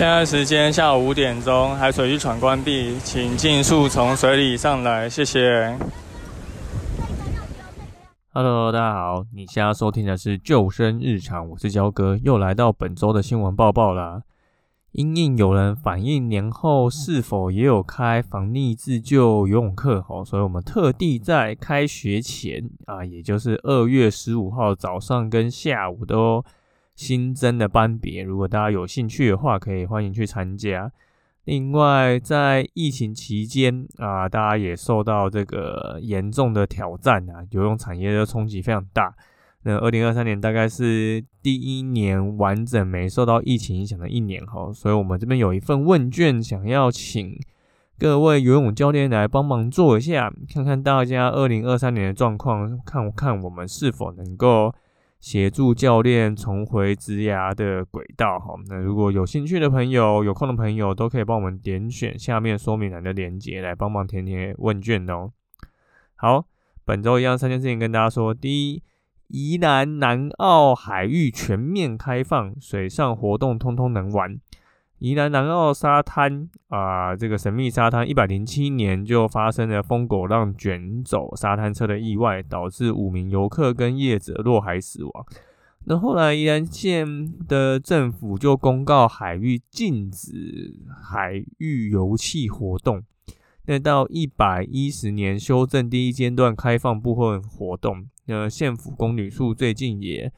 现在时间下午五点钟，海水浴场关闭，请尽速从水里上来，谢谢。Hello，大家好，你现在收听的是救生日常，我是焦哥，又来到本周的新闻报报啦。因应有人反映年后是否也有开防溺自救游泳课哦，所以我们特地在开学前啊，也就是二月十五号早上跟下午的哦。新增的班别，如果大家有兴趣的话，可以欢迎去参加。另外，在疫情期间啊，大家也受到这个严重的挑战啊，游泳产业的冲击非常大。那二零二三年大概是第一年完整没受到疫情影响的一年哈，所以我们这边有一份问卷，想要请各位游泳教练来帮忙做一下，看看大家二零二三年的状况，看看我们是否能够。协助教练重回职涯的轨道，哈。那如果有兴趣的朋友、有空的朋友，都可以帮我们点选下面说明栏的链接来帮忙填填问卷哦。好，本周一样三件事情跟大家说：第一，宜兰南澳海域全面开放，水上活动通通能玩。宜兰南澳沙滩啊，这个神秘沙滩，一百零七年就发生了疯狗浪卷走沙滩车的意外，导致五名游客跟业者落海死亡。那后来宜兰县的政府就公告海域禁止海域游憩活动。那到一百一十年修正第一阶段开放部分活动，那县府公旅处最近也。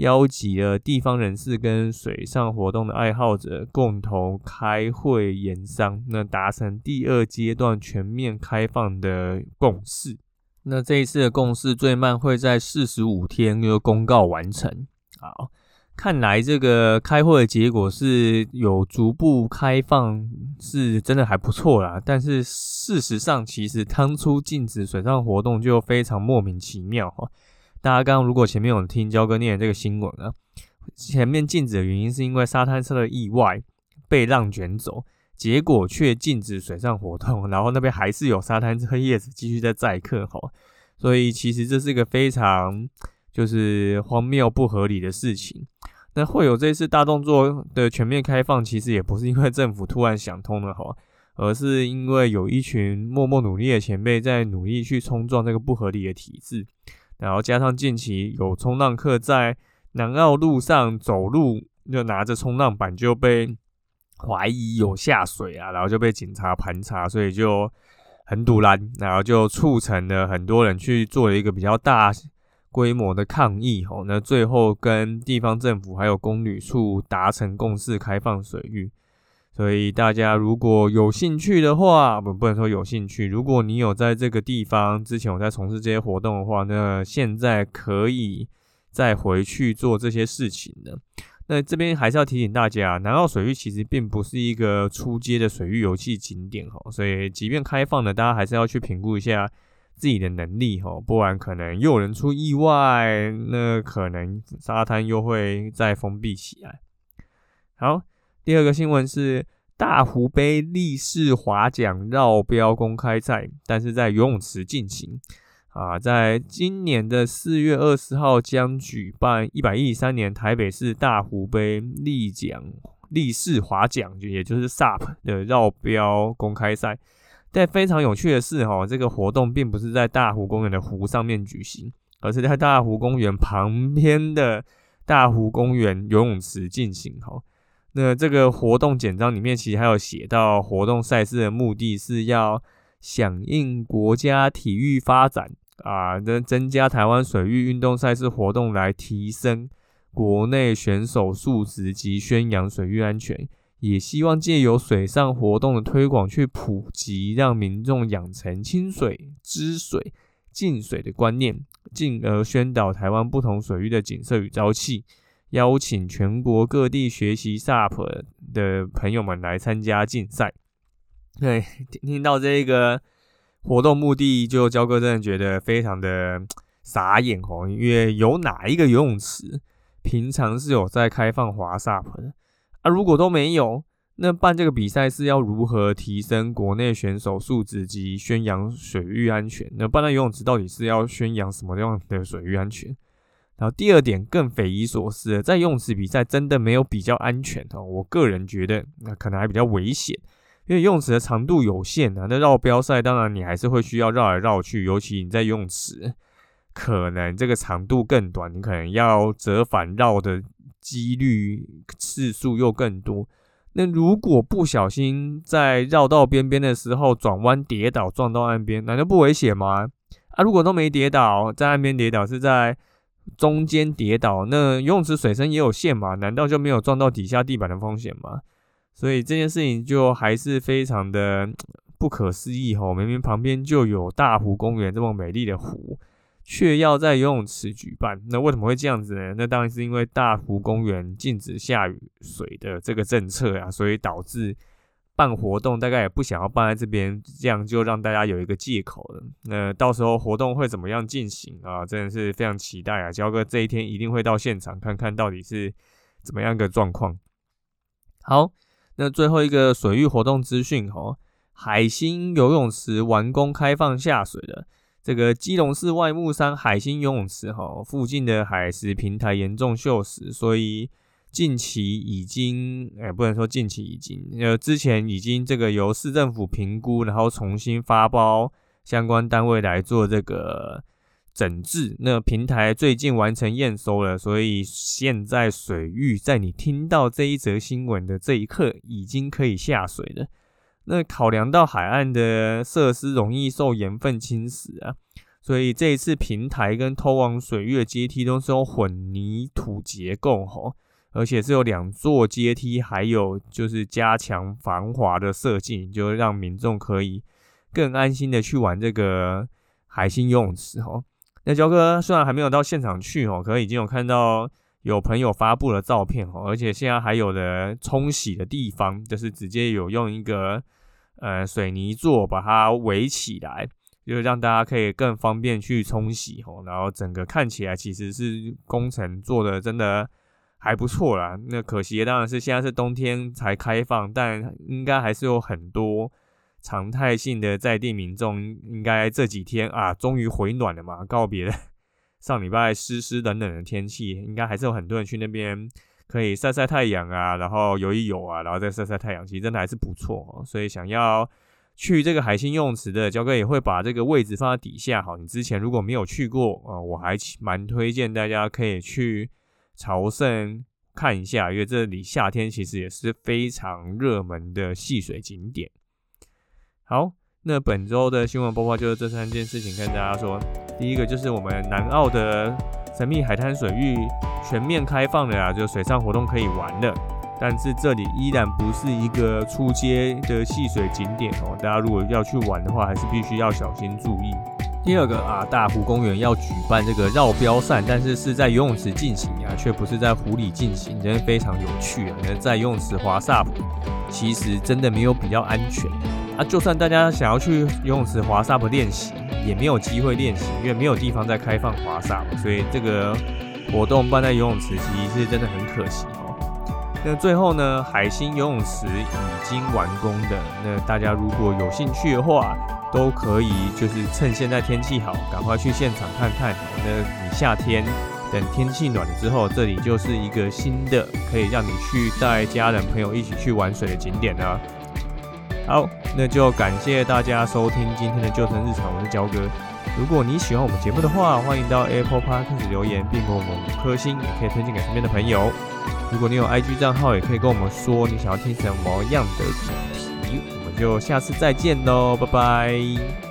邀集了地方人士跟水上活动的爱好者共同开会研商，那达成第二阶段全面开放的共识。那这一次的共识最慢会在四十五天就公告完成。好，看来这个开会的结果是有逐步开放，是真的还不错啦。但是事实上，其实当初禁止水上活动就非常莫名其妙哈。大家刚刚如果前面有听焦哥念这个新闻啊，前面禁止的原因是因为沙滩车的意外被浪卷走，结果却禁止水上活动，然后那边还是有沙滩车叶子继续在载客哈，所以其实这是一个非常就是荒谬不合理的事情。那会有这次大动作的全面开放，其实也不是因为政府突然想通了哈，而是因为有一群默默努力的前辈在努力去冲撞这个不合理的体制。然后加上近期有冲浪客在南澳路上走路，就拿着冲浪板就被怀疑有下水啊，然后就被警察盘查，所以就很堵拦，然后就促成了很多人去做了一个比较大规模的抗议。吼，那最后跟地方政府还有公旅处达成共识，开放水域。所以大家如果有兴趣的话，不不能说有兴趣。如果你有在这个地方之前有在从事这些活动的话，那现在可以再回去做这些事情的。那这边还是要提醒大家，南澳水域其实并不是一个出街的水域游戏景点哈，所以即便开放了，大家还是要去评估一下自己的能力哈，不然可能又有人出意外，那可能沙滩又会再封闭起来。好。第二个新闻是大湖杯立式划桨绕标公开赛，但是在游泳池进行啊，在今年的四月二十号将举办一百一十三年台北市大湖杯立桨立式划桨，就也就是 SUP 的绕标公开赛。但非常有趣的是，哈，这个活动并不是在大湖公园的湖上面举行，而是在大湖公园旁边的大湖公园游泳池进行，哈。那这个活动简章里面其实还有写到，活动赛事的目的是要响应国家体育发展啊，能增加台湾水域运动赛事活动，来提升国内选手素质及宣扬水域安全，也希望借由水上活动的推广去普及，让民众养成清水、知水、进水的观念，进而宣导台湾不同水域的景色与朝气。邀请全国各地学习 SUP 的朋友们来参加竞赛。对，听到这个活动目的，就焦哥真的觉得非常的傻眼哦，因为有哪一个游泳池平常是有在开放滑 SUP 的啊？如果都没有，那办这个比赛是要如何提升国内选手素质及宣扬水域安全？那办那游泳池到底是要宣扬什么样的水域安全？然后第二点更匪夷所思，在泳池比赛真的没有比较安全哦。我个人觉得那可能还比较危险，因为泳池的长度有限啊。那绕标赛当然你还是会需要绕来绕去，尤其你在泳池，可能这个长度更短，你可能要折返绕的几率次数又更多。那如果不小心在绕到边边的时候转弯跌倒撞到岸边，难道不危险吗？啊，如果都没跌倒，在岸边跌倒是在。中间跌倒，那游泳池水深也有限嘛？难道就没有撞到底下地板的风险吗？所以这件事情就还是非常的不可思议吼！明明旁边就有大湖公园这么美丽的湖，却要在游泳池举办，那为什么会这样子呢？那当然是因为大湖公园禁止下雨水的这个政策啊，所以导致。办活动大概也不想要办在这边，这样就让大家有一个借口了。那到时候活动会怎么样进行啊？真的是非常期待啊！焦哥这一天一定会到现场看看到底是怎么样个状况。好，那最后一个水域活动资讯哦，海星游泳池完工开放下水了。这个基隆市外木山海星游泳池哈，附近的海蚀平台严重锈蚀，所以。近期已经，哎，不能说近期已经，呃，之前已经这个由市政府评估，然后重新发包相关单位来做这个整治。那平台最近完成验收了，所以现在水域在你听到这一则新闻的这一刻，已经可以下水了。那考量到海岸的设施容易受盐分侵蚀啊，所以这一次平台跟通往水域的阶梯都是用混凝土结构，吼。而且是有两座阶梯，还有就是加强防滑的设计，就让民众可以更安心的去玩这个海星游泳池哦。那焦哥虽然还没有到现场去哦，可能已经有看到有朋友发布了照片哦，而且现在还有的冲洗的地方，就是直接有用一个呃水泥座把它围起来，就是让大家可以更方便去冲洗哦。然后整个看起来其实是工程做的真的。还不错啦，那可惜当然是现在是冬天才开放，但应该还是有很多常态性的在地民众，应该这几天啊，终于回暖了嘛，告别上礼拜湿湿冷冷的天气，应该还是有很多人去那边可以晒晒太阳啊，然后游一游啊，然后再晒晒太阳，其实真的还是不错。所以想要去这个海星游泳池的焦哥也会把这个位置放在底下，好，你之前如果没有去过啊，我还蛮推荐大家可以去。朝圣看一下，因为这里夏天其实也是非常热门的戏水景点。好，那本周的新闻播报就是这三件事情跟大家说。第一个就是我们南澳的神秘海滩水域全面开放了呀，就水上活动可以玩了。但是这里依然不是一个出街的戏水景点哦，大家如果要去玩的话，还是必须要小心注意。第二个啊，大湖公园要举办这个绕标赛，但是是在游泳池进行啊，却不是在湖里进行，真的非常有趣啊！那在游泳池滑 SUP，其实真的没有比较安全啊。就算大家想要去游泳池滑 SUP 练习，也没有机会练习，因为没有地方在开放滑 SUP，所以这个活动办在游泳池，其实是真的很可惜哦。那最后呢，海星游泳池已经完工的，那大家如果有兴趣的话，都可以，就是趁现在天气好，赶快去现场看看。那你夏天等天气暖了之后，这里就是一个新的可以让你去带家人朋友一起去玩水的景点呢。好，那就感谢大家收听今天的旧城日常，我是焦哥。如果你喜欢我们节目的话，欢迎到 Apple Podcast 留言，并给我们五颗星，也可以推荐给身边的朋友。如果你有 IG 账号，也可以跟我们说你想要听什么样的主题。我们就下次再见喽，拜拜。